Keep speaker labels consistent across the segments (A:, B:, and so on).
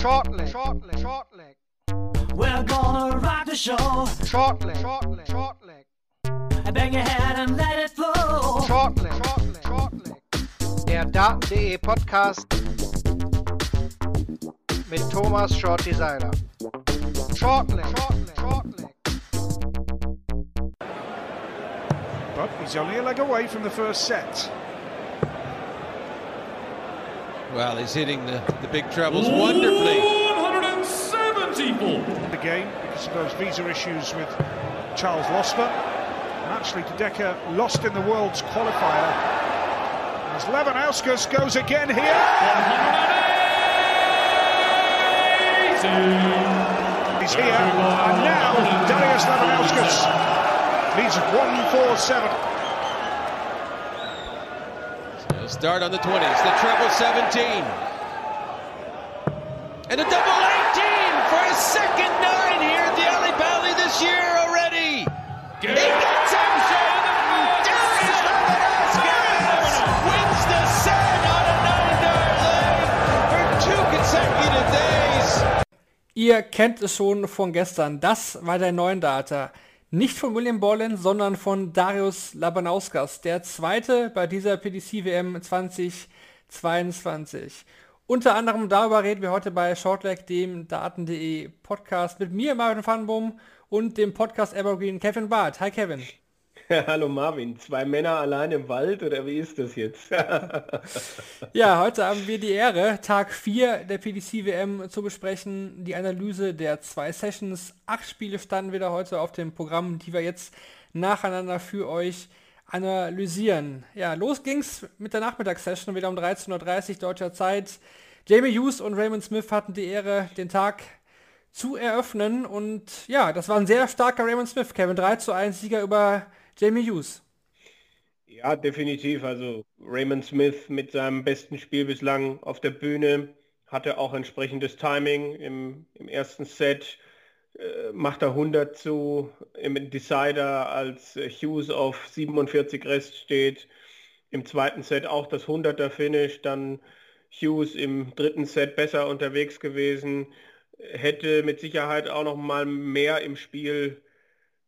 A: Shortly, shortly, shortly.
B: We're gonna rock the show.
A: Shortly, shortly, shortly.
B: Bang your head and let it flow.
A: Shortly, shortly, shortly. Der Daten.de Podcast mit Thomas Short Designer. Shortly, shortly, shortly.
C: But he's only a leg away from the first set.
D: Well, he's hitting the, the big trebles wonderfully.
E: 174.
C: The game because of those visa issues with Charles Losper. And actually, Dedeker lost in the world's qualifier. As Levanauskas goes again here.
E: 180.
C: He's here. And now Darius Levanauskas leads 147.
D: Start on the 20s, the treble 17. And a double 18 for his second nine here at the Alley Pally this year already. He gets him, Darius Levanauskas wins the set on a nine-dart leg for two consecutive days.
F: Ihr kennt es schon von gestern. Das war der neuen Data. Nicht von William Borland, sondern von Darius Labanauskas, der zweite bei dieser PDC WM 2022. Unter anderem darüber reden wir heute bei Shortleg, dem Daten.de Podcast mit mir, Marvin Vanboom und dem Podcast Evergreen Kevin Barth. Hi Kevin.
G: Hallo Marvin, zwei Männer allein im Wald oder wie ist das jetzt?
F: Ja, heute haben wir die Ehre, Tag 4 der PDC WM zu besprechen, die Analyse der zwei Sessions. Acht Spiele standen wieder heute auf dem Programm, die wir jetzt nacheinander für euch analysieren. Ja, los ging's mit der Nachmittagssession wieder um 13.30 Uhr deutscher Zeit. Jamie Hughes und Raymond Smith hatten die Ehre, den Tag zu eröffnen und ja, das war ein sehr starker Raymond Smith, Kevin. 3 zu 1 Sieger über Jamie Hughes.
G: ja, definitiv. Also Raymond Smith mit seinem besten Spiel bislang auf der Bühne hatte auch entsprechendes Timing im, im ersten Set. Äh, macht er 100 zu im Decider, als Hughes auf 47 Rest steht. Im zweiten Set auch das 100er Finish, dann Hughes im dritten Set besser unterwegs gewesen, hätte mit Sicherheit auch noch mal mehr im Spiel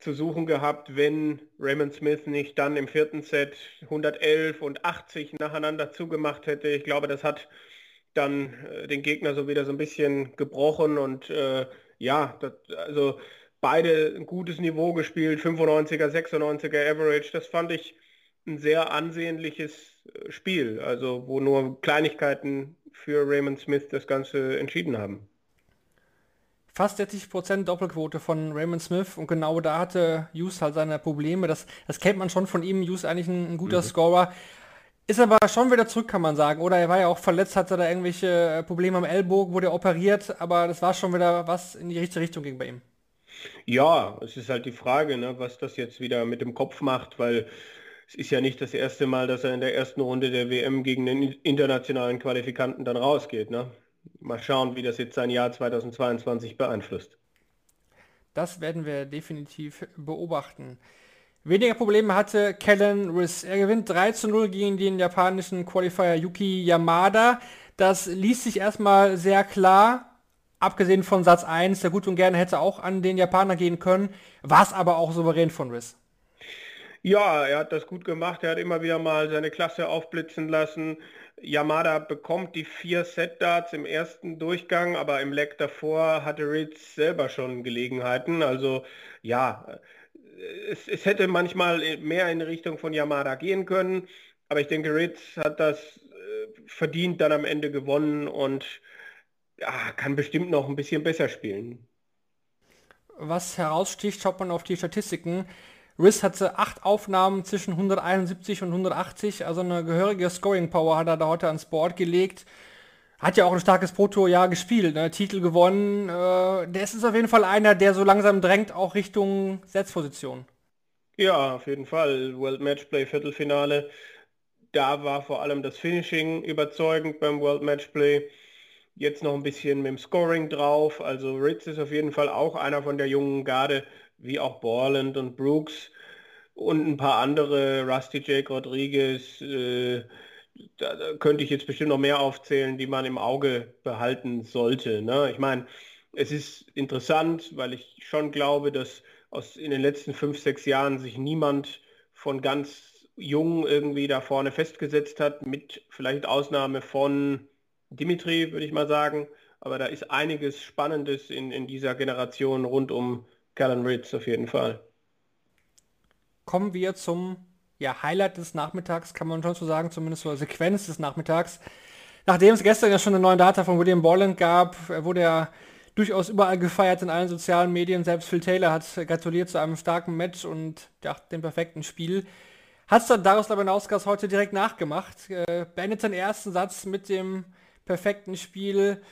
G: zu suchen gehabt, wenn Raymond Smith nicht dann im vierten Set 111 und 80 nacheinander zugemacht hätte. Ich glaube, das hat dann äh, den Gegner so wieder so ein bisschen gebrochen und äh, ja, das, also beide ein gutes Niveau gespielt, 95er, 96er Average, das fand ich ein sehr ansehnliches äh, Spiel, also wo nur Kleinigkeiten für Raymond Smith das Ganze entschieden haben.
F: Fast 60% Doppelquote von Raymond Smith und genau da hatte Hughes halt seine Probleme. Das, das kennt man schon von ihm. Hughes eigentlich ein, ein guter Scorer. Ist aber schon wieder zurück, kann man sagen. Oder er war ja auch verletzt, hatte da irgendwelche äh, Probleme am Ellbogen, wurde operiert, aber das war schon wieder was in die richtige Richtung ging bei ihm.
G: Ja, es ist halt die Frage, ne, was das jetzt wieder mit dem Kopf macht, weil es ist ja nicht das erste Mal, dass er in der ersten Runde der WM gegen den internationalen Qualifikanten dann rausgeht. Ne? Mal schauen, wie das jetzt sein Jahr 2022 beeinflusst.
F: Das werden wir definitiv beobachten. Weniger Probleme hatte Kellen Riss. Er gewinnt 3 zu 0 gegen den japanischen Qualifier Yuki Yamada. Das ließ sich erstmal sehr klar, abgesehen von Satz 1, der gut und gerne hätte auch an den Japaner gehen können, war es aber auch souverän von Riss.
G: Ja, er hat das gut gemacht. Er hat immer wieder mal seine Klasse aufblitzen lassen. Yamada bekommt die vier Set-Darts im ersten Durchgang, aber im Leck davor hatte Ritz selber schon Gelegenheiten. Also ja, es, es hätte manchmal mehr in Richtung von Yamada gehen können, aber ich denke, Ritz hat das äh, verdient dann am Ende gewonnen und ja, kann bestimmt noch ein bisschen besser spielen.
F: Was heraussticht, schaut man auf die Statistiken. Riss hatte acht Aufnahmen zwischen 171 und 180, also eine gehörige Scoring Power hat er da heute ans Board gelegt. Hat ja auch ein starkes Proto-Jahr gespielt, ne? Titel gewonnen. Äh, der ist auf jeden Fall einer, der so langsam drängt, auch Richtung Setzposition.
G: Ja, auf jeden Fall. World Matchplay Viertelfinale. Da war vor allem das Finishing überzeugend beim World Matchplay. Jetzt noch ein bisschen mit dem Scoring drauf. Also Ritz ist auf jeden Fall auch einer von der jungen Garde, wie auch Borland und Brooks und ein paar andere, Rusty Jake Rodriguez, äh, da, da, könnte ich jetzt bestimmt noch mehr aufzählen, die man im Auge behalten sollte. Ne? Ich meine, es ist interessant, weil ich schon glaube, dass aus in den letzten fünf, sechs Jahren sich niemand von ganz jung irgendwie da vorne festgesetzt hat, mit vielleicht Ausnahme von Dimitri, würde ich mal sagen. Aber da ist einiges Spannendes in, in dieser Generation rund um Callan Ritz auf jeden Fall.
F: Kommen wir zum ja, Highlight des Nachmittags, kann man schon so sagen, zumindest zur Sequenz des Nachmittags. Nachdem es gestern ja schon eine neue Data von William Borland gab, wurde er durchaus überall gefeiert in allen sozialen Medien. Selbst Phil Taylor hat gratuliert zu einem starken Match und ja, dem perfekten Spiel. Hat es dann Darius Labanauskas heute direkt nachgemacht. Äh, beendet seinen ersten Satz mit dem perfekten Spiel.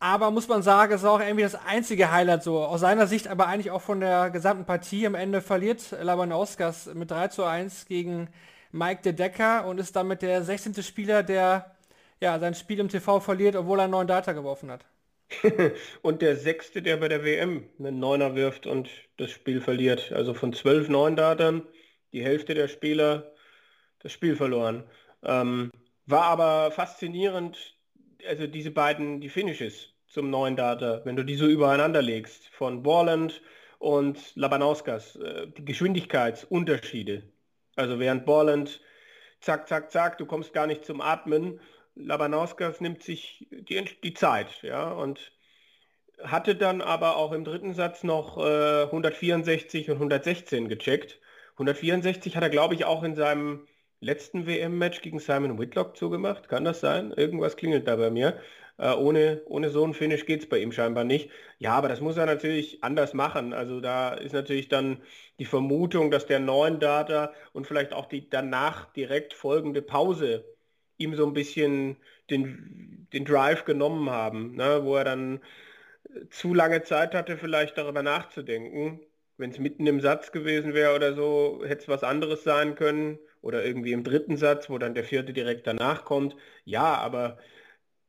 F: Aber muss man sagen, es ist auch irgendwie das einzige Highlight so. Aus seiner Sicht aber eigentlich auch von der gesamten Partie. Am Ende verliert Labanauskas mit 3 zu 1 gegen Mike de Decker und ist damit der 16. Spieler, der ja, sein Spiel im TV verliert, obwohl er einen neuen Data geworfen hat.
G: und der sechste, der bei der WM einen Neuner wirft und das Spiel verliert. Also von zwölf neuen Datern, die Hälfte der Spieler das Spiel verloren. Ähm, war aber faszinierend, also diese beiden, die Finishes zum neuen Data, wenn du die so übereinander legst, von Borland und Labanauskas, äh, die Geschwindigkeitsunterschiede. Also während Borland zack, zack, zack, du kommst gar nicht zum Atmen Labanauskas nimmt sich die, die Zeit, ja, und hatte dann aber auch im dritten Satz noch äh, 164 und 116 gecheckt. 164 hat er, glaube ich, auch in seinem letzten WM-Match gegen Simon Whitlock zugemacht. Kann das sein? Irgendwas klingelt da bei mir. Äh, ohne, ohne so einen Finish geht es bei ihm scheinbar nicht. Ja, aber das muss er natürlich anders machen. Also da ist natürlich dann die Vermutung, dass der neuen Data und vielleicht auch die danach direkt folgende Pause ihm so ein bisschen den, den Drive genommen haben, ne? wo er dann zu lange Zeit hatte, vielleicht darüber nachzudenken. Wenn es mitten im Satz gewesen wäre oder so, hätte es was anderes sein können. Oder irgendwie im dritten Satz, wo dann der vierte direkt danach kommt. Ja, aber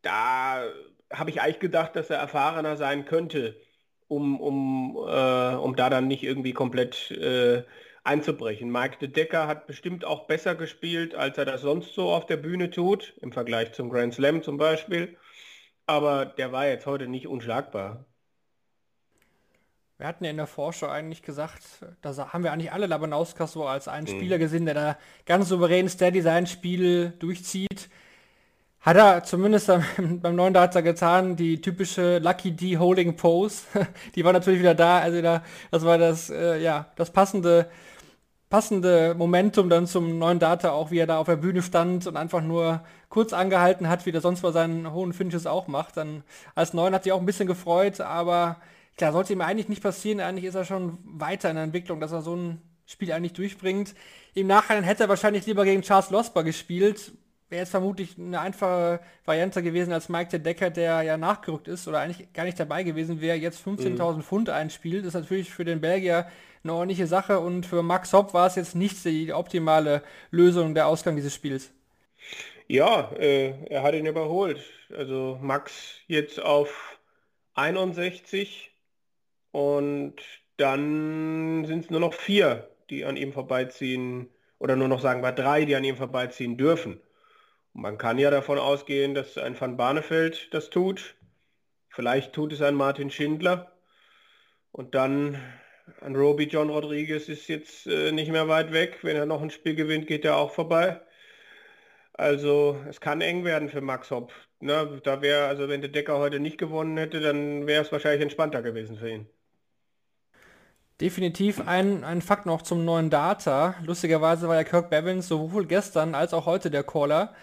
G: da habe ich eigentlich gedacht, dass er erfahrener sein könnte, um, um, äh, um da dann nicht irgendwie komplett äh, einzubrechen. Mike de Decker hat bestimmt auch besser gespielt, als er das sonst so auf der Bühne tut, im Vergleich zum Grand Slam zum Beispiel. Aber der war jetzt heute nicht unschlagbar.
F: Wir hatten ja in der Vorschau eigentlich gesagt, da haben wir eigentlich alle Labanauskas so als einen mhm. Spieler gesehen, der da ganz souverän Steady sein Spiel durchzieht. Hat er zumindest beim neuen Data getan, die typische Lucky D Holding Pose. Die war natürlich wieder da, also da, das war das, äh, ja, das passende passende Momentum dann zum neuen Data, auch wie er da auf der Bühne stand und einfach nur kurz angehalten hat, wie er sonst bei seinen hohen Finishes auch macht. Dann als Neun hat sich auch ein bisschen gefreut, aber klar, sollte ihm eigentlich nicht passieren. Eigentlich ist er schon weiter in der Entwicklung, dass er so ein Spiel eigentlich durchbringt. Im Nachhinein hätte er wahrscheinlich lieber gegen Charles Losber gespielt. Wäre jetzt vermutlich eine einfache Variante gewesen als Mike der Decker, der ja nachgerückt ist oder eigentlich gar nicht dabei gewesen wäre, jetzt 15.000 mhm. Pfund einspielt. Das ist natürlich für den Belgier eine ordentliche Sache und für Max Hopp war es jetzt nicht die optimale Lösung der Ausgang dieses Spiels.
G: Ja, äh, er hat ihn überholt. Also Max jetzt auf 61 und dann sind es nur noch vier, die an ihm vorbeiziehen oder nur noch sagen wir drei, die an ihm vorbeiziehen dürfen. Und man kann ja davon ausgehen, dass ein Van Barneveld das tut. Vielleicht tut es ein Martin Schindler. Und dann an Roby John Rodriguez ist jetzt äh, nicht mehr weit weg. Wenn er noch ein Spiel gewinnt, geht er auch vorbei. Also es kann eng werden für Max Hopp. Ne, da wäre, also wenn der Decker heute nicht gewonnen hätte, dann wäre es wahrscheinlich entspannter gewesen für ihn.
F: Definitiv ein, ein Fakt noch zum neuen Data. Lustigerweise war ja Kirk Bevins sowohl gestern als auch heute der Caller.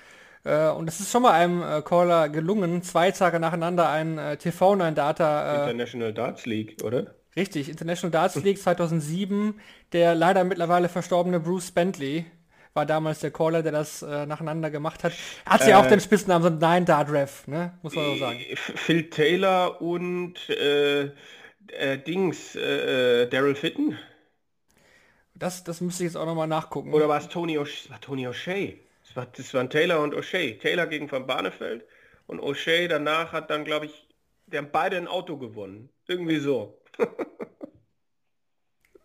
F: Äh, und es ist schon mal einem äh, Caller gelungen, zwei Tage nacheinander ein äh, TV-neuen Data...
G: Äh, International Darts League, oder?
F: Richtig, International Darts League 2007. Der leider mittlerweile verstorbene Bruce Bentley war damals der Caller, der das äh, nacheinander gemacht hat. Hat ja auch äh, den Spitznamen, so Nine Dart Ref, ne? muss man so sagen.
G: Phil Taylor und äh, äh Dings, äh, Daryl Fitton.
F: Das, das müsste ich jetzt auch nochmal nachgucken.
G: Oder war es Tony O'Shea? Tony O'Shea. Das, war, das waren Taylor und O'Shea. Taylor gegen Van Barneveld und O'Shea danach hat dann, glaube ich, die haben beide ein Auto gewonnen. Irgendwie so.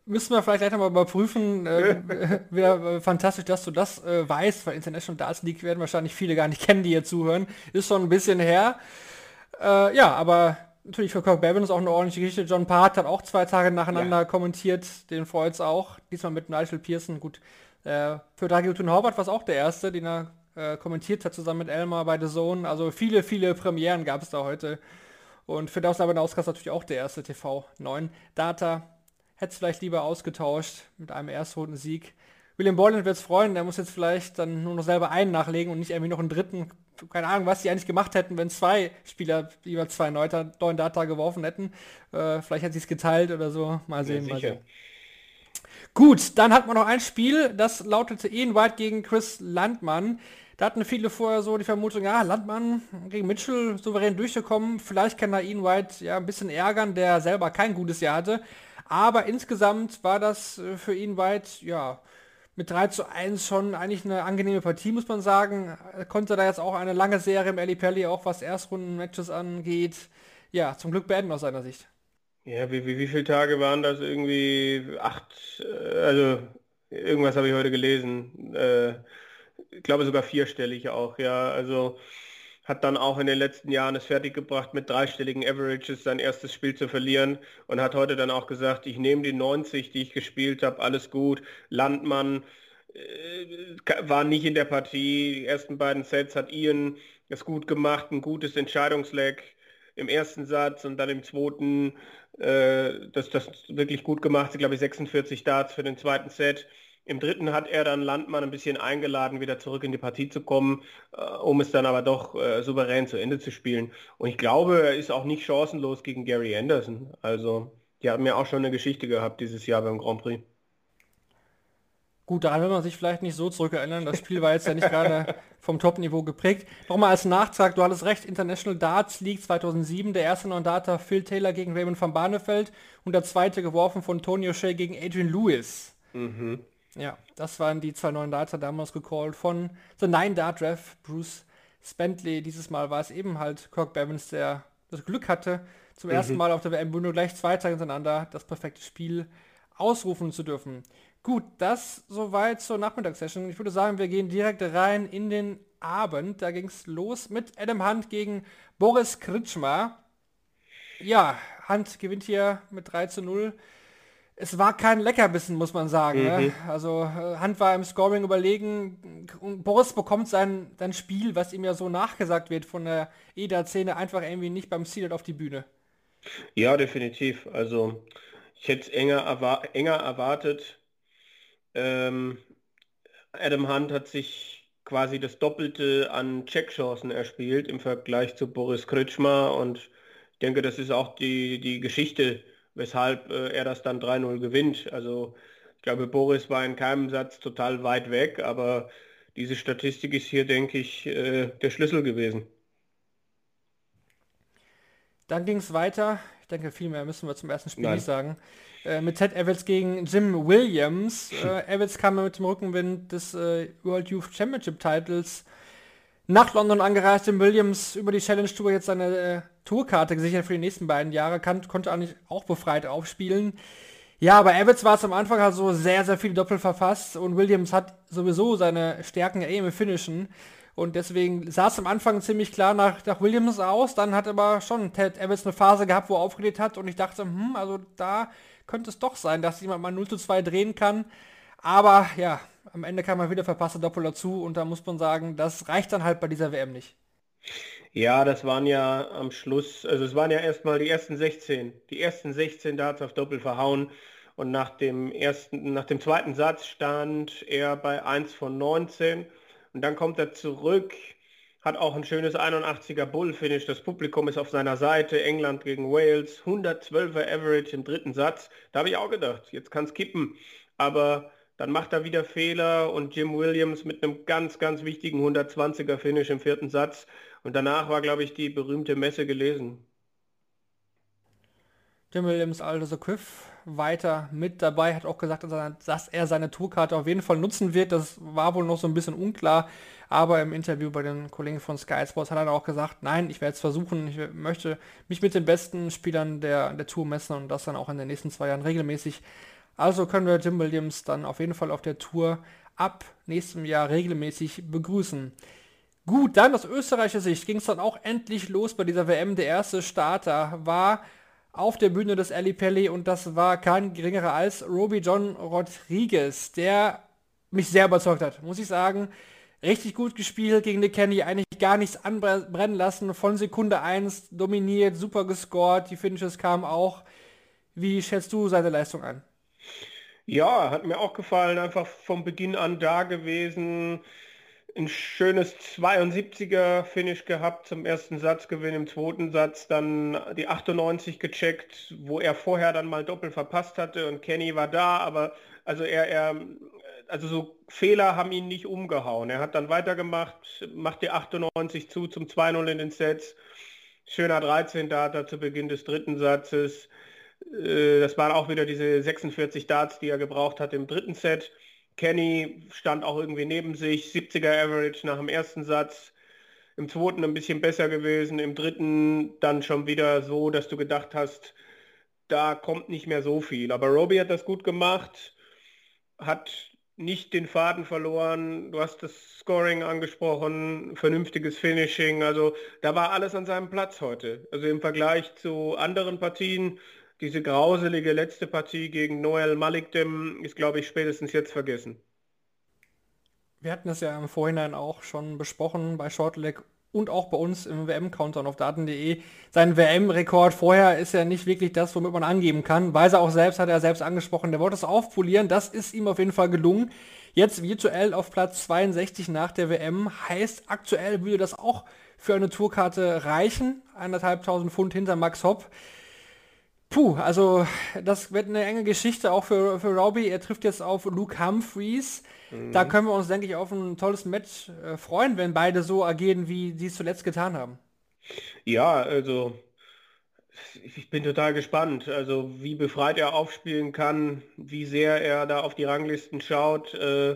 F: müssen wir vielleicht gleich nochmal überprüfen. Äh, wieder äh, fantastisch, dass du das äh, weißt, weil International Darts League werden wahrscheinlich viele gar nicht kennen, die hier zuhören. Ist schon ein bisschen her. Äh, ja, aber natürlich für Kirk Bevan ist auch eine ordentliche Geschichte. John Part hat auch zwei Tage nacheinander ja. kommentiert, den freut's auch. Diesmal mit Nigel Pearson. Gut, äh, für Tun Howard war es auch der erste, den er äh, kommentiert hat, zusammen mit Elmar bei The Zone. Also viele, viele Premieren gab es da heute. Und für Daus Labanauskas natürlich auch der erste TV 9. Data hätte es vielleicht lieber ausgetauscht mit einem Erstrunden-Sieg. William Borland wird es freuen, der muss jetzt vielleicht dann nur noch selber einen nachlegen und nicht irgendwie noch einen dritten. Keine Ahnung, was die eigentlich gemacht hätten, wenn zwei Spieler lieber zwei neuen Data geworfen hätten. Äh, vielleicht hat sie es geteilt oder so. Mal sehen, ja, mal sehen. Gut, dann hat man noch ein Spiel, das lautete Ian White gegen Chris Landmann. Da hatten viele vorher so die Vermutung, ja, Landmann gegen Mitchell souverän durchgekommen. Vielleicht kann er Ian White ja ein bisschen ärgern, der selber kein gutes Jahr hatte. Aber insgesamt war das äh, für ihn weit, ja, mit 3 zu 1 schon eigentlich eine angenehme Partie, muss man sagen. Er konnte da jetzt auch eine lange Serie im Ali Pelli, auch was Erstrunden-Matches angeht, ja, zum Glück beenden aus seiner Sicht.
G: Ja, wie, wie, wie viele Tage waren das? Irgendwie acht, äh, also irgendwas habe ich heute gelesen. Äh, ich glaube sogar vierstellig auch, ja. Also hat dann auch in den letzten Jahren es fertiggebracht, mit dreistelligen Averages sein erstes Spiel zu verlieren und hat heute dann auch gesagt, ich nehme die 90, die ich gespielt habe, alles gut. Landmann äh, war nicht in der Partie. Die ersten beiden Sets hat Ian es gut gemacht, ein gutes Entscheidungsleck im ersten Satz und dann im zweiten äh, das, das wirklich gut gemacht. Ich glaube, 46 Darts für den zweiten Set. Im dritten hat er dann Landmann ein bisschen eingeladen, wieder zurück in die Partie zu kommen, äh, um es dann aber doch äh, souverän zu Ende zu spielen. Und ich glaube, er ist auch nicht chancenlos gegen Gary Anderson. Also, die haben ja auch schon eine Geschichte gehabt dieses Jahr beim Grand Prix.
F: Gut, daran will man sich vielleicht nicht so zurückerinnern. Das Spiel war jetzt ja nicht gerade vom Top-Niveau geprägt. Nochmal als Nachtrag, du hattest recht, International Darts League 2007, der erste Non-Data Phil Taylor gegen Raymond van Barneveld und der zweite geworfen von Tony O'Shea gegen Adrian Lewis. Mhm. Ja, das waren die zwei neuen Darts damals gecallt von The Nine Dart Ref, Bruce Spentley. Dieses Mal war es eben halt Kirk Bevins, der das Glück hatte, zum mhm. ersten Mal auf der WM Bühne gleich zwei Tage hintereinander das perfekte Spiel ausrufen zu dürfen. Gut, das soweit zur Nachmittagssession. Ich würde sagen, wir gehen direkt rein in den Abend. Da ging es los mit Adam Hunt gegen Boris Kritschmer. Ja, Hunt gewinnt hier mit 3 zu 0 es war kein Leckerbissen, muss man sagen. Ne? Mhm. Ne? Also äh, Hand war im Scoring überlegen. Boris bekommt sein, sein Spiel, was ihm ja so nachgesagt wird von der EDA-Szene, einfach irgendwie nicht beim Seeded auf die Bühne.
G: Ja, definitiv. Also ich hätte es enger, erwar enger erwartet. Ähm, Adam Hunt hat sich quasi das Doppelte an Checkchancen erspielt im Vergleich zu Boris Kritschmer und ich denke, das ist auch die, die Geschichte weshalb äh, er das dann 3-0 gewinnt. Also ich glaube, Boris war in keinem Satz total weit weg, aber diese Statistik ist hier, denke ich, äh, der Schlüssel gewesen.
F: Dann ging es weiter. Ich denke, viel mehr müssen wir zum ersten Spiel Nein. nicht sagen. Äh, mit Ted Evans gegen Jim Williams. Äh, Evans kam mit dem Rückenwind des äh, World Youth Championship Titles nach London angereist. Jim Williams über die Challenge Tour jetzt seine äh, Tourkarte gesichert für die nächsten beiden Jahre, kann, konnte eigentlich auch befreit aufspielen. Ja, aber Evans war es am Anfang halt so sehr, sehr viele Doppel verfasst und Williams hat sowieso seine Stärken eher im Finishen. Und deswegen sah es am Anfang ziemlich klar nach, nach Williams aus. Dann hat aber schon Ted Evans eine Phase gehabt, wo er aufgelegt hat. Und ich dachte, hm, also da könnte es doch sein, dass jemand mal 0 zu 2 drehen kann. Aber ja, am Ende kam er wieder verpasste Doppel dazu. Und da muss man sagen, das reicht dann halt bei dieser WM nicht.
G: Ja, das waren ja am Schluss, also es waren ja erstmal die ersten 16, die ersten 16 Darts auf Doppel verhauen. Und nach dem ersten, nach dem zweiten Satz stand er bei 1 von 19 und dann kommt er zurück, hat auch ein schönes 81er Bull-Finish, das Publikum ist auf seiner Seite, England gegen Wales, 112er Average im dritten Satz, da habe ich auch gedacht, jetzt kann es kippen, aber dann macht er wieder Fehler und Jim Williams mit einem ganz, ganz wichtigen 120er Finish im vierten Satz. Und danach war, glaube ich, die berühmte Messe gelesen.
F: Jim Williams, Aldo Quiff, weiter mit dabei, hat auch gesagt, dass er seine Tourkarte auf jeden Fall nutzen wird. Das war wohl noch so ein bisschen unklar, aber im Interview bei den Kollegen von Sky Sports hat er auch gesagt, nein, ich werde es versuchen, ich möchte mich mit den besten Spielern der, der Tour messen und das dann auch in den nächsten zwei Jahren regelmäßig Also können wir Jim Williams dann auf jeden Fall auf der Tour ab nächstem Jahr regelmäßig begrüßen. Gut, dann aus österreichischer Sicht ging es dann auch endlich los bei dieser WM. Der erste Starter war auf der Bühne des Ali Pelli und das war kein geringerer als Roby John Rodriguez, der mich sehr überzeugt hat, muss ich sagen. Richtig gut gespielt gegen den Kenny, eigentlich gar nichts anbrennen lassen, von Sekunde 1 dominiert, super gescored, die Finishes kamen auch. Wie schätzt du seine Leistung an?
G: Ja, hat mir auch gefallen, einfach vom Beginn an da gewesen. Ein schönes 72er Finish gehabt zum ersten Satzgewinn, im zweiten Satz dann die 98 gecheckt, wo er vorher dann mal doppelt verpasst hatte und Kenny war da, aber also er, er also so Fehler haben ihn nicht umgehauen. Er hat dann weitergemacht, macht die 98 zu zum 2-0 in den Sets. Schöner 13 Data zu Beginn des dritten Satzes. Äh, das waren auch wieder diese 46 Darts, die er gebraucht hat im dritten Set. Kenny stand auch irgendwie neben sich, 70er Average nach dem ersten Satz. Im zweiten ein bisschen besser gewesen, im dritten dann schon wieder so, dass du gedacht hast, da kommt nicht mehr so viel. Aber Roby hat das gut gemacht, hat nicht den Faden verloren. Du hast das Scoring angesprochen, vernünftiges Finishing. Also da war alles an seinem Platz heute. Also im Vergleich zu anderen Partien, diese grauselige letzte Partie gegen Noel Malikdem ist, glaube ich, spätestens jetzt vergessen.
F: Wir hatten es ja im Vorhinein auch schon besprochen bei Shortleg und auch bei uns im WM-Countdown auf daten.de. Sein WM-Rekord vorher ist ja nicht wirklich das, womit man angeben kann. Weiß er auch selbst, hat er selbst angesprochen, der wollte es aufpolieren. Das ist ihm auf jeden Fall gelungen. Jetzt virtuell auf Platz 62 nach der WM. Heißt, aktuell würde das auch für eine Tourkarte reichen. Eineinhalbtausend Pfund hinter Max Hopp. Puh, also das wird eine enge Geschichte auch für, für Robbie. Er trifft jetzt auf Luke Humphreys. Mhm. Da können wir uns, denke ich, auf ein tolles Match äh, freuen, wenn beide so agieren, wie sie es zuletzt getan haben.
G: Ja, also ich bin total gespannt, also wie befreit er aufspielen kann, wie sehr er da auf die Ranglisten schaut. Äh,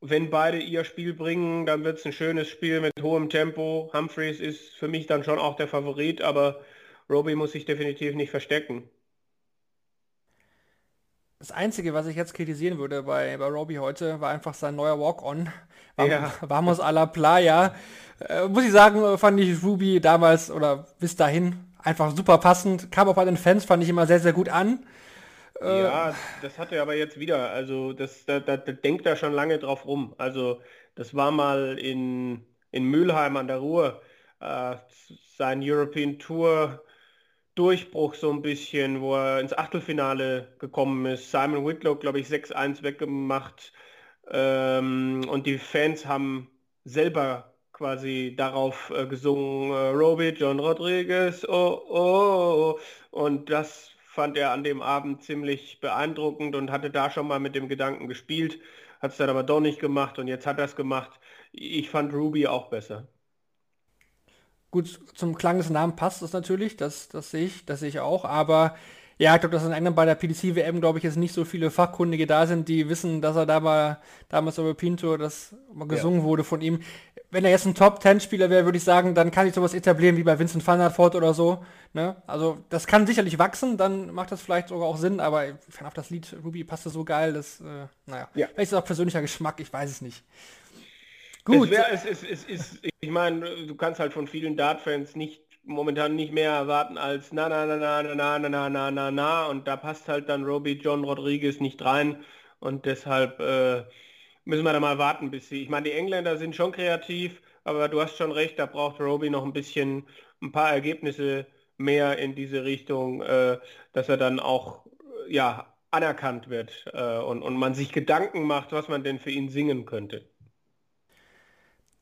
G: wenn beide ihr Spiel bringen, dann wird es ein schönes Spiel mit hohem Tempo. Humphreys ist für mich dann schon auch der Favorit, aber Roby muss sich definitiv nicht verstecken.
F: Das Einzige, was ich jetzt kritisieren würde bei, bei Roby heute, war einfach sein neuer Walk-On. Ja. Vamos a la Playa. Äh, muss ich sagen, fand ich Ruby damals oder bis dahin einfach super passend. Kam auch bei den Fans, fand ich immer sehr, sehr gut an.
G: Äh, ja, das hat er aber jetzt wieder. Also das, da, da, da denkt er schon lange drauf rum. Also das war mal in, in Mülheim an der Ruhr. Äh, sein European Tour Durchbruch so ein bisschen, wo er ins Achtelfinale gekommen ist. Simon Whitlow, glaube ich, 6-1 weggemacht. Ähm, und die Fans haben selber quasi darauf äh, gesungen, äh, Roby, John Rodriguez, oh, oh, oh. Und das fand er an dem Abend ziemlich beeindruckend und hatte da schon mal mit dem Gedanken gespielt, hat es dann aber doch nicht gemacht und jetzt hat er es gemacht. Ich fand Ruby auch besser.
F: Gut, zum Klang des Namens passt es natürlich, das, das sehe ich, das sehe ich auch, aber ja, ich glaube, dass in England bei der PDC-WM, glaube ich, jetzt nicht so viele Fachkundige da sind, die wissen, dass er da mal damals über Pinto, das mal gesungen ja. wurde von ihm. Wenn er jetzt ein Top-10-Spieler wäre, würde ich sagen, dann kann ich sowas etablieren wie bei Vincent van der Voort oder so. Ne? Also das kann sicherlich wachsen, dann macht das vielleicht sogar auch Sinn, aber ich fand auf das Lied Ruby passte so geil, das, äh, naja, ja. vielleicht ist es auch persönlicher Geschmack, ich weiß es nicht.
G: Gut. Es, wär, es, es, es ist, ich meine, du kannst halt von vielen Dart-Fans nicht momentan nicht mehr erwarten als na na na na na na na na na na und da passt halt dann Roby John Rodriguez nicht rein und deshalb äh, müssen wir da mal warten, bis sie. Ich meine, die Engländer sind schon kreativ, aber du hast schon recht, da braucht Roby noch ein bisschen ein paar Ergebnisse mehr in diese Richtung, äh, dass er dann auch ja anerkannt wird äh, und, und man sich Gedanken macht, was man denn für ihn singen könnte.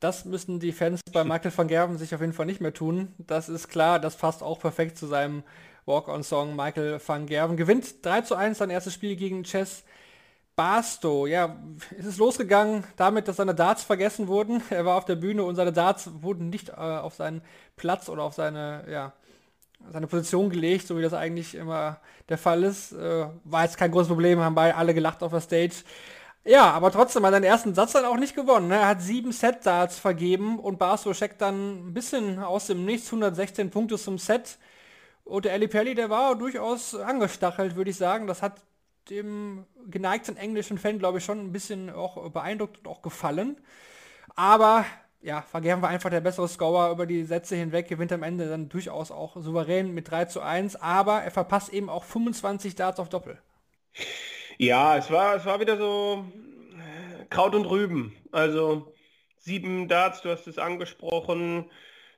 F: Das müssen die Fans bei Michael van Gerven sich auf jeden Fall nicht mehr tun. Das ist klar, das passt auch perfekt zu seinem Walk-on-Song. Michael van Gerven gewinnt 3 zu 1 sein erstes Spiel gegen Chess Barstow. Ja, es ist losgegangen damit, dass seine Darts vergessen wurden. Er war auf der Bühne und seine Darts wurden nicht äh, auf seinen Platz oder auf seine, ja, seine Position gelegt, so wie das eigentlich immer der Fall ist. Äh, war jetzt kein großes Problem, haben beide alle gelacht auf der Stage. Ja, aber trotzdem hat er den ersten Satz dann auch nicht gewonnen. Ne? Er hat sieben Set-Darts vergeben und Barstow checkt dann ein bisschen aus dem Nichts 116 Punkte zum Set. Und der Ali Pelli, der war durchaus angestachelt, würde ich sagen. Das hat dem geneigten englischen Fan, glaube ich, schon ein bisschen auch beeindruckt und auch gefallen. Aber ja, vergeben wir einfach der bessere Scorer über die Sätze hinweg, gewinnt am Ende dann durchaus auch souverän mit 3 zu 1, aber er verpasst eben auch 25 Darts auf Doppel.
G: Ja, es war, es war wieder so Kraut und Rüben. Also sieben Darts, du hast es angesprochen.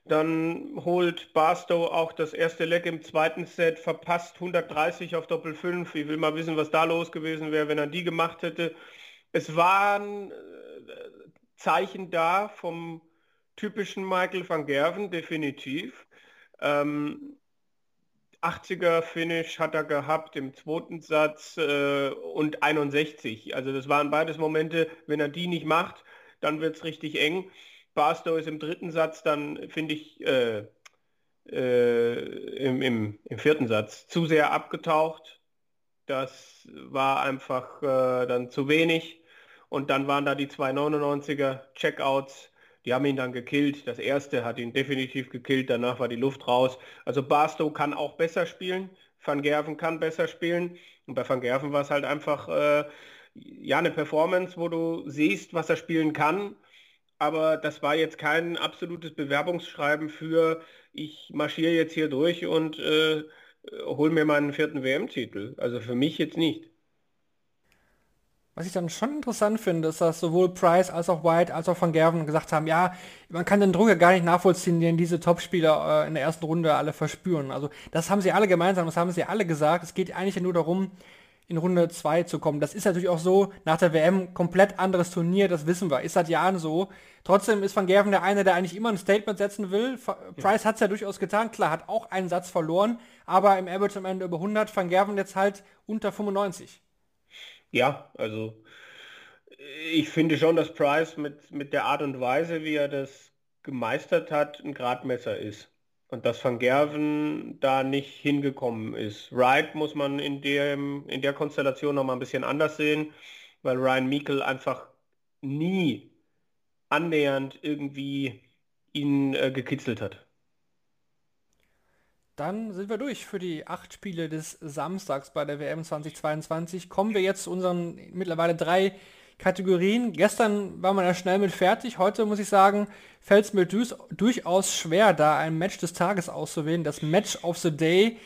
G: Dann holt Barstow auch das erste Leck im zweiten Set, verpasst 130 auf Doppel 5. Ich will mal wissen, was da los gewesen wäre, wenn er die gemacht hätte. Es waren äh, Zeichen da vom typischen Michael van Gerven, definitiv. Ähm, 80er Finish hat er gehabt im zweiten Satz äh, und 61. Also das waren beides Momente, wenn er die nicht macht, dann wird es richtig eng. Barstow ist im dritten Satz dann, finde ich, äh, äh, im, im, im, vierten Satz zu sehr abgetaucht. Das war einfach äh, dann zu wenig. Und dann waren da die 299er Checkouts, die haben ihn dann gekillt. Das erste hat ihn definitiv gekillt, danach war die Luft raus. Also Barstow kann auch besser spielen, Van Gerven kann besser spielen. Und bei Van Gerven war es halt einfach äh, ja eine Performance, wo du siehst, was er spielen kann. Aber das war jetzt kein absolutes Bewerbungsschreiben für, ich marschiere jetzt hier durch und äh, hol mir meinen vierten WM-Titel. Also für mich jetzt nicht.
F: Was ich dann schon interessant finde, ist, dass sowohl Price als auch White als auch Van Gerven gesagt haben, ja, man kann den Druck ja gar nicht nachvollziehen, den diese Topspieler äh, in der ersten Runde alle verspüren. Also das haben sie alle gemeinsam, das haben sie alle gesagt. Es geht eigentlich nur darum, in Runde 2 zu kommen. Das ist natürlich auch so, nach der WM komplett anderes Turnier, das wissen wir, ist seit Jahren so. Trotzdem ist Van Gerven der eine, der eigentlich immer ein Statement setzen will. Price ja. hat es ja durchaus getan, klar, hat auch einen Satz verloren, aber im Average am Ende über 100, Van Gerven jetzt halt unter 95.
G: Ja, also ich finde schon, dass Price mit, mit der Art und Weise, wie er das gemeistert hat, ein Gradmesser ist. Und dass Van Gerven da nicht hingekommen ist. Wright muss man in, dem, in der Konstellation noch mal ein bisschen anders sehen, weil Ryan Meikle einfach nie annähernd irgendwie ihn äh, gekitzelt hat.
F: Dann sind wir durch für die acht Spiele des Samstags bei der WM 2022. Kommen wir jetzt zu unseren mittlerweile drei Kategorien. Gestern war man ja schnell mit fertig. Heute muss ich sagen, fällt es mir durchaus schwer, da ein Match des Tages auszuwählen. Das Match of the Day.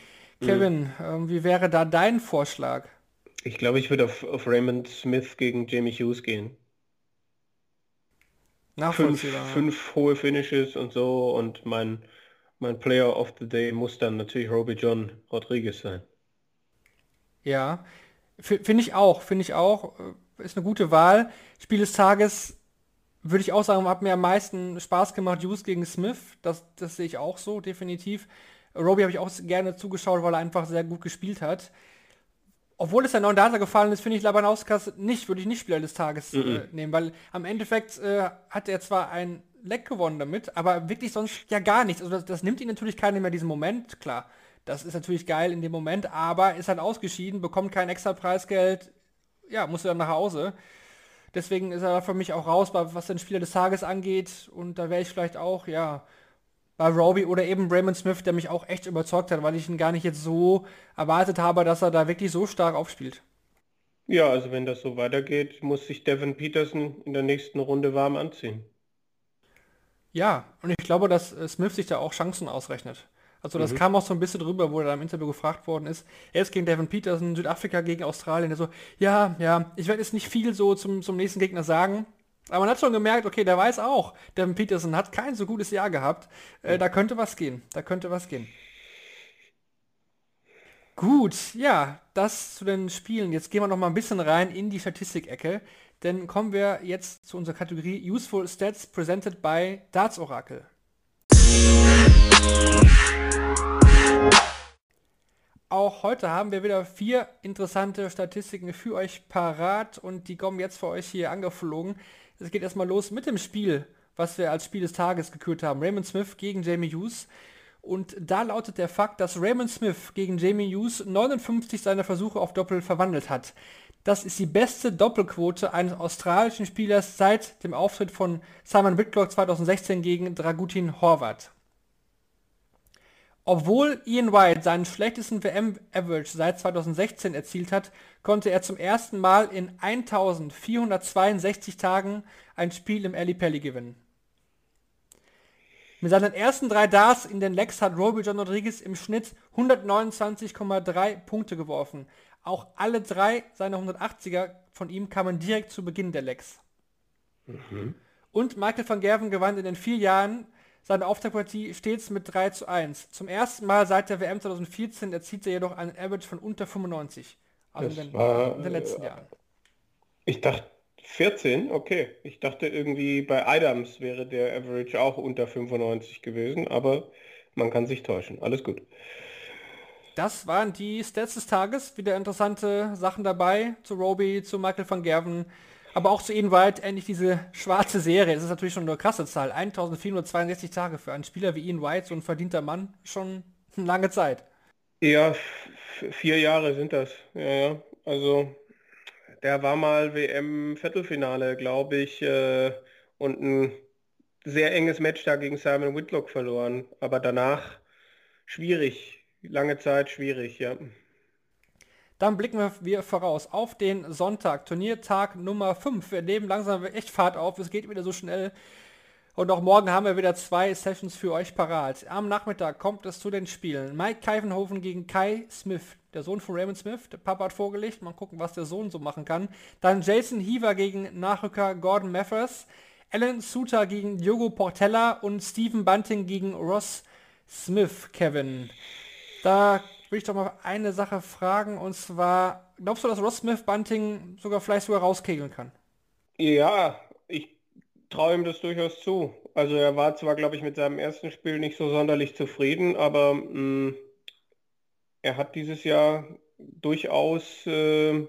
F: Kevin, mhm. äh, wie wäre da dein Vorschlag?
G: Ich glaube, ich würde auf, auf Raymond Smith gegen Jamie Hughes gehen. Fünf, fünf hohe Finishes und so und mein mein Player of the Day muss dann natürlich Robbie John Rodriguez sein.
F: Ja, finde ich auch, finde ich auch. Äh, ist eine gute Wahl. Spiel des Tages würde ich auch sagen, hat mir am meisten Spaß gemacht, Hughes gegen Smith. Das, das sehe ich auch so, definitiv. Robbie habe ich auch gerne zugeschaut, weil er einfach sehr gut gespielt hat. Obwohl es ja noch Data gefallen ist, finde ich Labanauskas nicht, würde ich nicht Spieler des Tages mm -mm. Äh, nehmen, weil am Endeffekt äh, hat er zwar ein Leck gewonnen damit, aber wirklich sonst ja gar nichts. Also das, das nimmt ihn natürlich keiner mehr diesen Moment, klar. Das ist natürlich geil in dem Moment, aber ist halt ausgeschieden, bekommt kein extra Preisgeld, ja, muss dann nach Hause. Deswegen ist er für mich auch raus, was den Spieler des Tages angeht. Und da wäre ich vielleicht auch, ja, bei Roby oder eben Raymond Smith, der mich auch echt überzeugt hat, weil ich ihn gar nicht jetzt so erwartet habe, dass er da wirklich so stark aufspielt.
G: Ja, also wenn das so weitergeht, muss sich Devin Peterson in der nächsten Runde warm anziehen.
F: Ja, und ich glaube, dass äh, Smith sich da auch Chancen ausrechnet. Also das mhm. kam auch so ein bisschen drüber, wo er da im Interview gefragt worden ist. Er ist gegen Devin Peterson, Südafrika gegen Australien. Der so, ja, ja, ich werde jetzt nicht viel so zum, zum nächsten Gegner sagen. Aber man hat schon gemerkt, okay, der weiß auch, Devin Peterson hat kein so gutes Jahr gehabt. Äh, da könnte was gehen. Da könnte was gehen. Gut, ja, das zu den Spielen. Jetzt gehen wir noch mal ein bisschen rein in die Statistikecke. Denn kommen wir jetzt zu unserer Kategorie Useful Stats presented by Darts Oracle. Auch heute haben wir wieder vier interessante Statistiken für euch parat und die kommen jetzt für euch hier angeflogen. Es geht erstmal los mit dem Spiel, was wir als Spiel des Tages gekürt haben. Raymond Smith gegen Jamie Hughes. Und da lautet der Fakt, dass Raymond Smith gegen Jamie Hughes 59 seiner Versuche auf Doppel verwandelt hat. Das ist die beste Doppelquote eines australischen Spielers seit dem Auftritt von Simon Whitlock 2016 gegen Dragutin Horvath. Obwohl Ian White seinen schlechtesten WM-Average seit 2016 erzielt hat, konnte er zum ersten Mal in 1462 Tagen ein Spiel im Ali Pelli gewinnen. Mit seinen ersten drei Darts in den Legs hat Roby John Rodriguez im Schnitt 129,3 Punkte geworfen. Auch alle drei seiner 180er von ihm kamen direkt zu Beginn der Legs. Mhm. Und Michael van Gerven gewann in den vier Jahren seine Auftaktpartie stets mit 3 zu 1. Zum ersten Mal seit der WM 2014 erzielt er jedoch einen Average von unter 95. Also in den,
G: war,
F: in den, letzten äh, Jahren.
G: Ich dachte 14, okay. Ich dachte irgendwie bei Adams wäre der Average auch unter 95 gewesen, aber man kann sich täuschen. Alles gut.
F: Das waren die Stats des Tages. Wieder interessante Sachen dabei zu Roby, zu Michael van Gerven. Aber auch zu Ian White endlich diese schwarze Serie. Das ist natürlich schon eine krasse Zahl. 1462 Tage für einen Spieler wie Ian White, so ein verdienter Mann, schon eine lange Zeit.
G: Ja, vier Jahre sind das. Ja, ja. Also der war mal WM-Viertelfinale, glaube ich, äh, und ein sehr enges Match da gegen Simon Whitlock verloren. Aber danach schwierig, lange Zeit schwierig, ja.
F: Dann blicken wir voraus auf den Sonntag, Turniertag Nummer 5. Wir nehmen langsam echt Fahrt auf, es geht wieder so schnell. Und auch morgen haben wir wieder zwei Sessions für euch parat. Am Nachmittag kommt es zu den Spielen. Mike Keivenhofen gegen Kai Smith, der Sohn von Raymond Smith. Der Papa hat vorgelegt, mal gucken, was der Sohn so machen kann. Dann Jason Heaver gegen Nachrücker Gordon Mathers. Alan Suter gegen Diogo Portella und Stephen Bunting gegen Ross Smith, Kevin. Da will ich doch mal eine Sache fragen und zwar, glaubst du, dass Ross Smith Bunting sogar vielleicht sogar rauskegeln kann?
G: Ja, ich traue ihm das durchaus zu. Also er war zwar, glaube ich, mit seinem ersten Spiel nicht so sonderlich zufrieden, aber mh, mm, er hat dieses Jahr durchaus äh,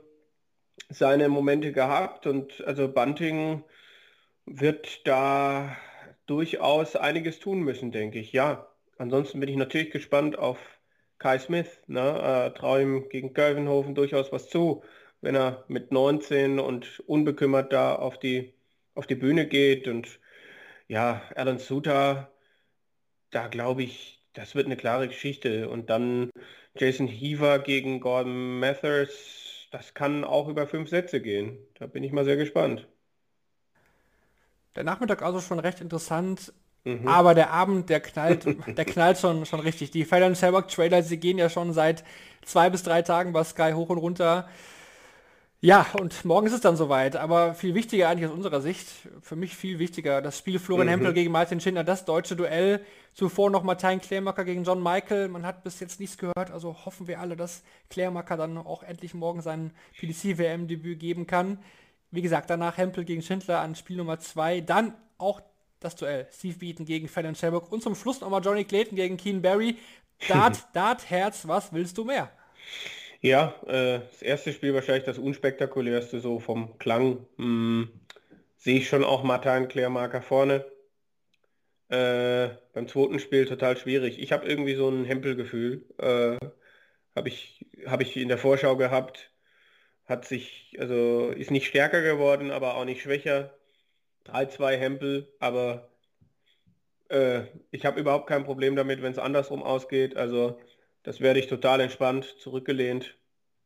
G: seine Momente gehabt und also Bunting wird da durchaus einiges tun müssen, denke ich. Ja, ansonsten bin ich natürlich gespannt auf Kai Smith, ne, äh, traue ihm gegen Kölvenhofen durchaus was zu, wenn er mit 19 und unbekümmert da auf die, auf die Bühne geht. Und ja, Alan Suter, da glaube ich, das wird eine klare Geschichte. Und dann Jason Heaver gegen Gordon Mathers, das kann auch über fünf Sätze gehen. Da bin ich mal sehr gespannt.
F: Der Nachmittag also schon recht interessant. Mhm. Aber der Abend, der knallt, der knallt schon, schon richtig. Die Fallon Sherrock Trailer, sie gehen ja schon seit zwei bis drei Tagen bei Sky hoch und runter. Ja, und morgen ist es dann soweit. Aber viel wichtiger eigentlich aus unserer Sicht, für mich viel wichtiger, das Spiel Florian mhm. Hempel gegen Martin Schindler, das deutsche Duell. Zuvor noch Martin Klärmacker gegen John Michael. Man hat bis jetzt nichts gehört, also hoffen wir alle, dass Klärmacker dann auch endlich morgen sein PDC-WM-Debüt geben kann. Wie gesagt, danach Hempel gegen Schindler an Spiel Nummer 2. Dann auch das Duell. Steve Beaton gegen Fallon Sherbrooke und zum Schluss nochmal Johnny Clayton gegen Keen Barry. Dart, Dart, Herz, was willst du mehr?
G: Ja, äh, das erste Spiel wahrscheinlich das unspektakulärste, so vom Klang. Hm, Sehe ich schon auch Martin Klärmarker vorne. Äh, beim zweiten Spiel total schwierig. Ich habe irgendwie so ein Hempelgefühl. Äh, habe ich, hab ich in der Vorschau gehabt. Hat sich, also ist nicht stärker geworden, aber auch nicht schwächer. 3-2 Hempel, aber äh, ich habe überhaupt kein Problem damit, wenn es andersrum ausgeht. Also das werde ich total entspannt, zurückgelehnt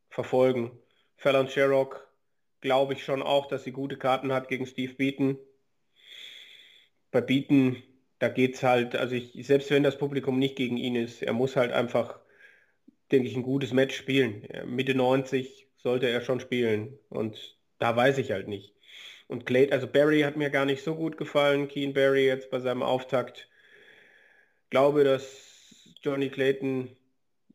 G: verfolgen. Fallon Sherrock glaube ich schon auch, dass sie gute Karten hat gegen Steve Beaton. Bei Beaton, da geht es halt, also ich, selbst wenn das Publikum nicht gegen ihn ist, er muss halt einfach, denke ich, ein gutes Match spielen. Mitte 90 sollte er schon spielen und da weiß ich halt nicht. Und Clay, also Barry hat mir gar nicht so gut gefallen, Keen Barry jetzt bei seinem Auftakt. Glaube, dass Johnny Clayton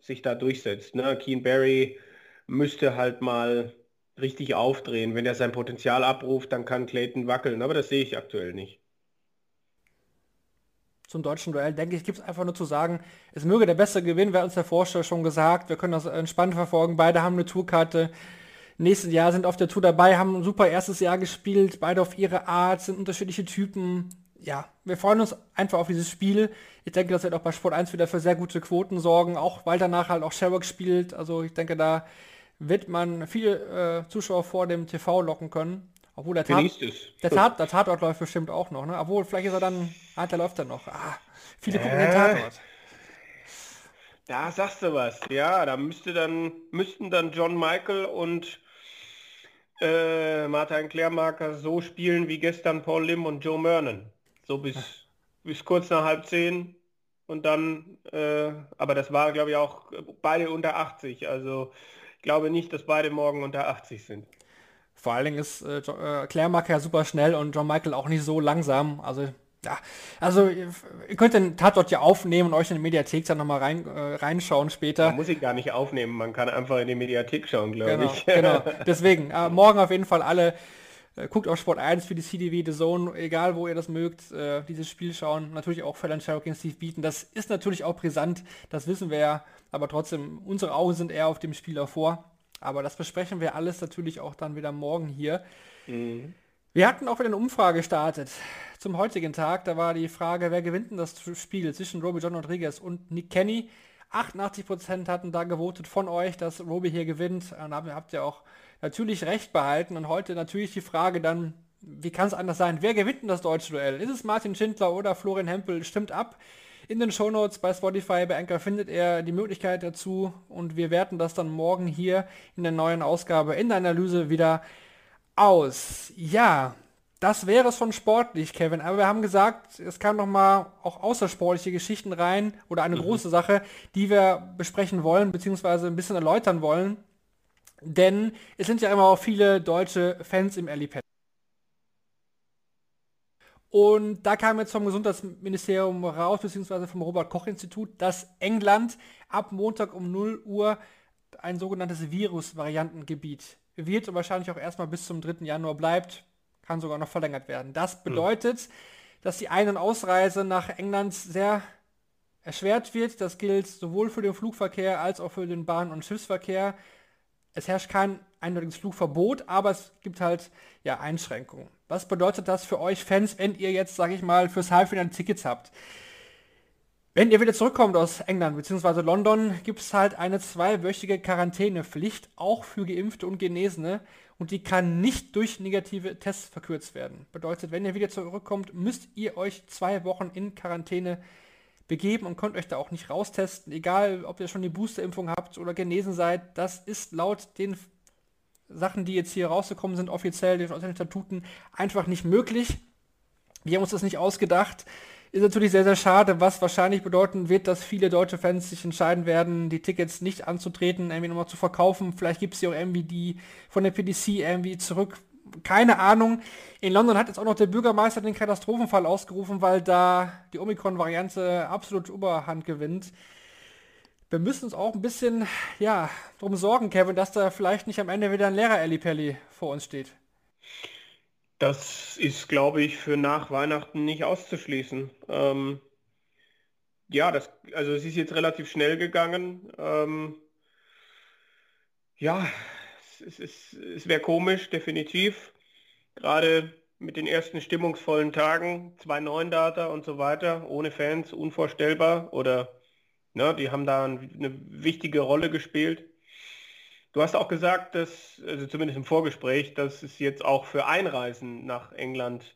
G: sich da durchsetzt. Ne? Keen Barry müsste halt mal richtig aufdrehen. Wenn er sein Potenzial abruft, dann kann Clayton wackeln. Aber das sehe ich aktuell nicht.
F: Zum deutschen Duell, denke ich, gibt es einfach nur zu sagen, es möge der beste gewinnen, wer uns der Vorsteller schon gesagt. Wir können das entspannt verfolgen. Beide haben eine Tourkarte nächstes Jahr sind auf der Tour dabei, haben ein super erstes Jahr gespielt, beide auf ihre Art, sind unterschiedliche Typen. Ja, wir freuen uns einfach auf dieses Spiel. Ich denke, das wird auch bei Sport 1 wieder für sehr gute Quoten sorgen, auch weil danach halt auch Sherrock spielt. Also ich denke, da wird man viele äh, Zuschauer vor dem TV locken können. Obwohl der, Tat, der, Tat, der Tatort läuft bestimmt auch noch, ne? Obwohl, vielleicht ist er dann, ah, der läuft dann noch. Ah, viele gucken den Tatort.
G: Da sagst du was. Ja, da müsste dann, müssten dann John Michael und äh, Martin Klärmarker so spielen wie gestern Paul Lim und Joe Mernon. So bis, bis kurz nach halb zehn und dann, äh, aber das war glaube ich auch beide unter 80. Also ich glaube nicht, dass beide morgen unter 80 sind.
F: Vor allen Dingen ist äh, äh Klärmarker super schnell und John Michael auch nicht so langsam. Also ja, also ihr könnt den Tatort ja aufnehmen und euch in die Mediathek dann nochmal rein, äh, reinschauen später.
G: Man muss ihn gar nicht aufnehmen, man kann einfach in die Mediathek schauen, glaube
F: genau,
G: ich.
F: Genau, deswegen, äh, morgen auf jeden Fall alle, äh, guckt auf Sport 1 für die CDW, The Zone, egal wo ihr das mögt, äh, dieses Spiel schauen. Natürlich auch Fallon Sherrock gegen Steve bieten, das ist natürlich auch brisant, das wissen wir ja, aber trotzdem, unsere Augen sind eher auf dem Spiel davor. Aber das besprechen wir alles natürlich auch dann wieder morgen hier. Mhm. Wir hatten auch wieder eine Umfrage gestartet zum heutigen Tag. Da war die Frage, wer gewinnt denn das Spiel zwischen Roby John Rodriguez und Nick Kenny? 88% hatten da gewotet von euch, dass Roby hier gewinnt. Und habt ihr auch natürlich recht behalten. Und heute natürlich die Frage dann, wie kann es anders sein? Wer gewinnt denn das deutsche Duell? Ist es Martin Schindler oder Florian Hempel? Stimmt ab. In den Shownotes bei Spotify, bei Anchor findet ihr die Möglichkeit dazu und wir werten das dann morgen hier in der neuen Ausgabe in der Analyse wieder aus. Ja, das wäre es von sportlich, Kevin. Aber wir haben gesagt, es kamen noch mal auch außersportliche Geschichten rein oder eine mhm. große Sache, die wir besprechen wollen, beziehungsweise ein bisschen erläutern wollen. Denn es sind ja immer auch viele deutsche Fans im Ellipad. Und da kam jetzt vom Gesundheitsministerium raus, beziehungsweise vom Robert-Koch-Institut, dass England ab Montag um 0 Uhr ein sogenanntes Virusvariantengebiet wird und wahrscheinlich auch erstmal bis zum 3. Januar bleibt, kann sogar noch verlängert werden. Das hm. bedeutet, mhm. dass die Ein- und Ausreise nach England sehr erschwert wird. Das gilt sowohl für den Flugverkehr als auch für den Bahn- und Schiffsverkehr. Es herrscht kein eindeutiges Flugverbot, aber es gibt halt ja Einschränkungen. Was bedeutet das für euch Fans, wenn ihr jetzt, sage ich mal, fürs Halbfinale Tickets habt? Wenn ihr wieder zurückkommt aus England bzw. London, gibt es halt eine zweiwöchige Quarantänepflicht, auch für Geimpfte und Genesene. Und die kann nicht durch negative Tests verkürzt werden. Bedeutet, wenn ihr wieder zurückkommt, müsst ihr euch zwei Wochen in Quarantäne begeben und könnt euch da auch nicht raustesten. Egal, ob ihr schon die Boosterimpfung habt oder genesen seid. Das ist laut den Sachen, die jetzt hier rausgekommen sind, offiziell, den Statuten, einfach nicht möglich. Wir haben uns das nicht ausgedacht. Ist natürlich sehr, sehr schade, was wahrscheinlich bedeuten wird, dass viele deutsche Fans sich entscheiden werden, die Tickets nicht anzutreten, irgendwie nochmal zu verkaufen. Vielleicht gibt es ja auch irgendwie die von der PDC irgendwie zurück. Keine Ahnung. In London hat jetzt auch noch der Bürgermeister den Katastrophenfall ausgerufen, weil da die Omikron-Variante absolut Überhand gewinnt. Wir müssen uns auch ein bisschen, ja, drum sorgen, Kevin, dass da vielleicht nicht am Ende wieder ein Lehrer-Ellipelli vor uns steht.
G: Das ist, glaube ich, für nach Weihnachten nicht auszuschließen. Ähm, ja, das, also es ist jetzt relativ schnell gegangen. Ähm, ja, es, es, es wäre komisch, definitiv. Gerade mit den ersten stimmungsvollen Tagen, zwei neuen Data und so weiter, ohne Fans, unvorstellbar. Oder ne, die haben da eine wichtige Rolle gespielt. Du hast auch gesagt, dass, also zumindest im Vorgespräch, dass es jetzt auch für Einreisen nach England,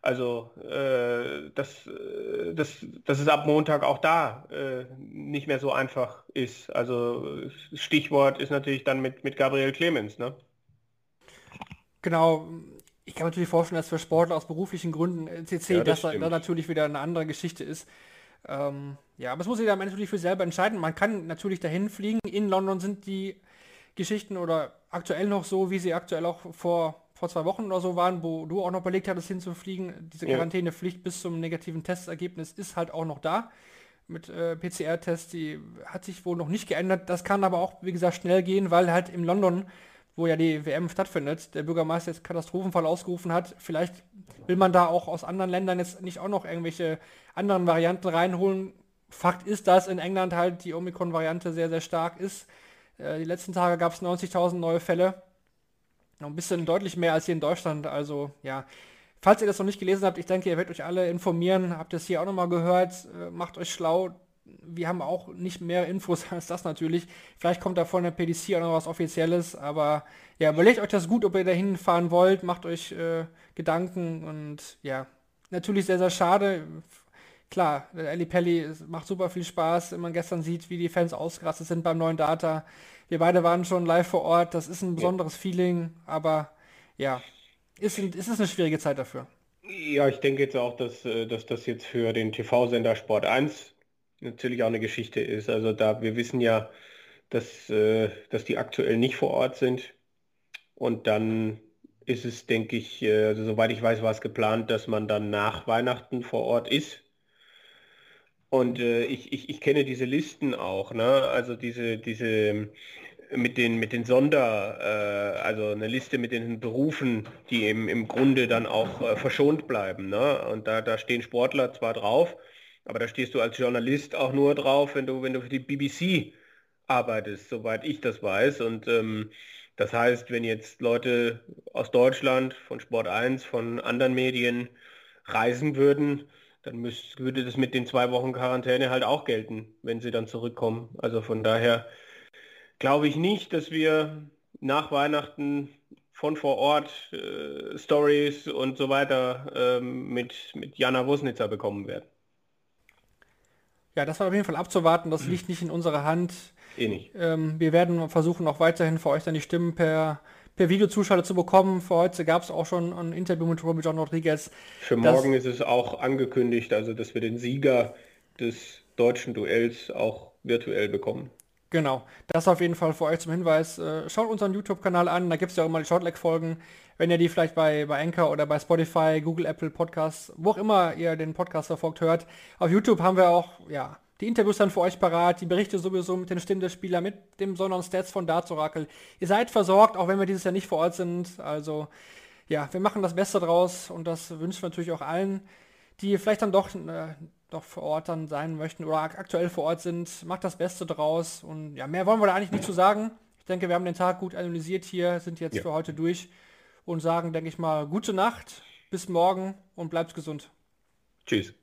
G: also äh, dass, äh, dass, dass es ab Montag auch da äh, nicht mehr so einfach ist. Also Stichwort ist natürlich dann mit, mit Gabriel Clemens, ne?
F: Genau. Ich kann mir natürlich vorstellen, dass für Sportler aus beruflichen Gründen CC, ja, das dass da natürlich wieder eine andere Geschichte ist. Ähm, ja, aber es muss jeder natürlich für selber entscheiden. Man kann natürlich dahin fliegen. In London sind die Geschichten oder aktuell noch so, wie sie aktuell auch vor, vor zwei Wochen oder so waren, wo du auch noch überlegt hattest hinzufliegen. Diese Quarantänepflicht bis zum negativen Testergebnis ist halt auch noch da. Mit äh, PCR-Tests, die hat sich wohl noch nicht geändert. Das kann aber auch, wie gesagt, schnell gehen, weil halt in London, wo ja die WM stattfindet, der Bürgermeister jetzt Katastrophenfall ausgerufen hat. Vielleicht will man da auch aus anderen Ländern jetzt nicht auch noch irgendwelche anderen Varianten reinholen. Fakt ist, dass in England halt die Omikron-Variante sehr, sehr stark ist. Äh, die letzten Tage gab es 90.000 neue Fälle. Noch ein bisschen deutlich mehr als hier in Deutschland. Also ja, falls ihr das noch nicht gelesen habt, ich denke, ihr werdet euch alle informieren. Habt ihr es hier auch nochmal gehört. Äh, macht euch schlau. Wir haben auch nicht mehr Infos als das natürlich. Vielleicht kommt da von der PDC auch noch was Offizielles. Aber ja, überlegt euch das gut, ob ihr da hinfahren wollt. Macht euch äh, Gedanken. Und ja, natürlich sehr, sehr schade klar, Ali Pelli macht super viel Spaß, wenn man gestern sieht, wie die Fans ausgerastet sind beim neuen Data. Wir beide waren schon live vor Ort, das ist ein besonderes ja. Feeling, aber ja, ist, ist es eine schwierige Zeit dafür.
G: Ja, ich denke jetzt auch, dass, äh, dass das jetzt für den TV-Sender Sport 1 natürlich auch eine Geschichte ist. Also da, wir wissen ja, dass, äh, dass die aktuell nicht vor Ort sind. Und dann ist es, denke ich, äh, also soweit ich weiß, war es geplant, dass man dann nach Weihnachten vor Ort ist. Und äh, ich, ich, ich kenne diese Listen auch, ne? Also diese, diese mit den, mit den Sonder, äh, also eine Liste mit den Berufen, die im, im Grunde dann auch äh, verschont bleiben. Ne? Und da, da stehen Sportler zwar drauf, aber da stehst du als Journalist auch nur drauf, wenn du, wenn du für die BBC arbeitest, soweit ich das weiß. Und ähm, das heißt, wenn jetzt Leute aus Deutschland, von Sport 1, von anderen Medien reisen würden, dann müsst, würde das mit den zwei Wochen Quarantäne halt auch gelten, wenn sie dann zurückkommen. Also von daher glaube ich nicht, dass wir nach Weihnachten von vor Ort äh, Stories und so weiter ähm, mit, mit Jana Wusnitzer bekommen werden.
F: Ja, das war auf jeden Fall abzuwarten. Das liegt nicht in unserer Hand.
G: Eh nicht.
F: Ähm, wir werden versuchen auch weiterhin für euch dann die Stimmen per, per Videozuschauer zu bekommen. Für heute gab es auch schon ein Interview mit Robert John Rodriguez.
G: Für morgen ist es auch angekündigt, also dass wir den Sieger des deutschen Duells auch virtuell bekommen.
F: Genau, das auf jeden Fall für euch zum Hinweis. Äh, schaut unseren YouTube-Kanal an, da gibt es ja auch immer die Shortleg-Folgen. Wenn ihr die vielleicht bei, bei Anchor oder bei Spotify, Google, Apple Podcasts, wo auch immer ihr den Podcast verfolgt hört. Auf YouTube haben wir auch, ja, die Interviews dann für euch parat, die Berichte sowieso mit den Stimmen der Spieler, mit dem besonderen Stats von Darts Oracle. Ihr seid versorgt, auch wenn wir dieses Jahr nicht vor Ort sind. Also, ja, wir machen das Beste draus und das wünschen wir natürlich auch allen, die vielleicht dann doch äh, doch vor Ort dann sein möchten oder aktuell vor Ort sind, macht das Beste draus. Und ja, mehr wollen wir da eigentlich nicht zu sagen. Ich denke, wir haben den Tag gut analysiert hier, sind jetzt ja. für heute durch und sagen, denke ich mal, gute Nacht, bis morgen und bleibt gesund.
G: Tschüss.